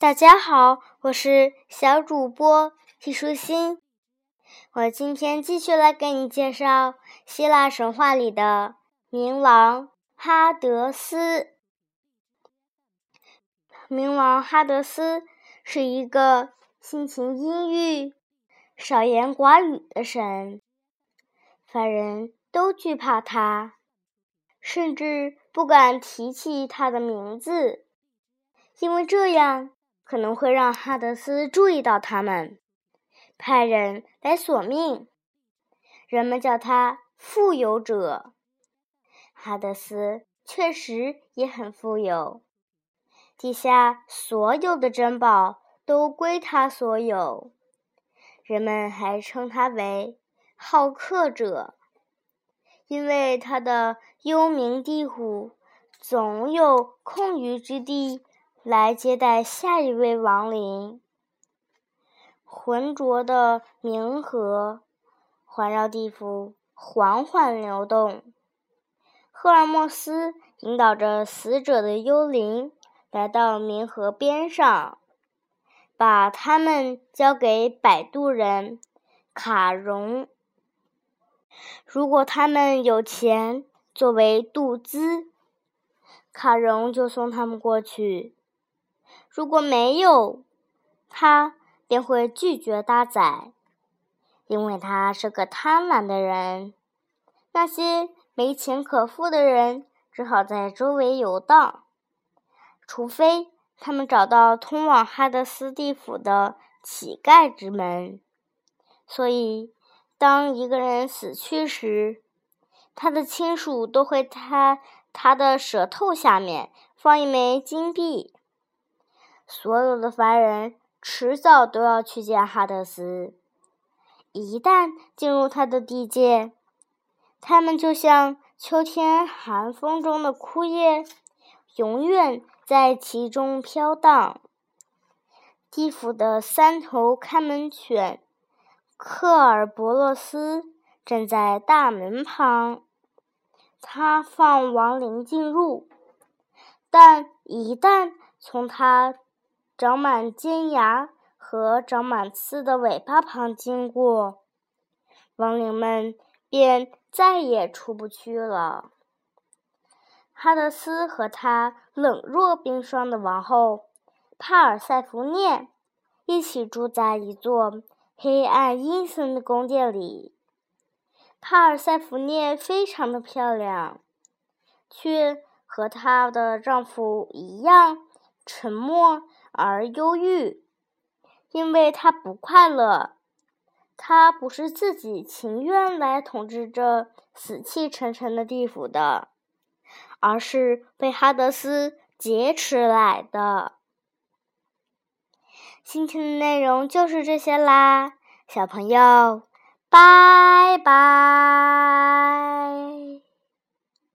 大家好，我是小主播季舒心。我今天继续来给你介绍希腊神话里的冥王哈德斯。冥王哈德斯是一个性情阴郁、少言寡语的神，凡人都惧怕他，甚至不敢提起他的名字，因为这样。可能会让哈德斯注意到他们，派人来索命。人们叫他富有者。哈德斯确实也很富有，地下所有的珍宝都归他所有。人们还称他为好客者，因为他的幽冥地府总有空余之地。来接待下一位亡灵。浑浊的冥河环绕地府，缓缓流动。赫尔墨斯引导着死者的幽灵来到冥河边上，把他们交给摆渡人卡戎。如果他们有钱作为渡资，卡戎就送他们过去。如果没有，他便会拒绝搭载，因为他是个贪婪的人。那些没钱可付的人只好在周围游荡，除非他们找到通往哈德斯地府的乞丐之门。所以，当一个人死去时，他的亲属都会在他的舌头下面放一枚金币。所有的凡人迟早都要去见哈德斯。一旦进入他的地界，他们就像秋天寒风中的枯叶，永远在其中飘荡。地府的三头看门犬克尔伯洛斯站在大门旁，他放亡灵进入，但一旦从他长满尖牙和长满刺的尾巴旁经过，亡灵们便再也出不去了。哈德斯和他冷若冰霜的王后帕尔塞福涅一起住在一座黑暗阴森的宫殿里。帕尔塞福涅非常的漂亮，却和她的丈夫一样沉默。而忧郁，因为他不快乐。他不是自己情愿来统治这死气沉沉的地府的，而是被哈德斯劫持来的。今天的内容就是这些啦，小朋友，拜拜。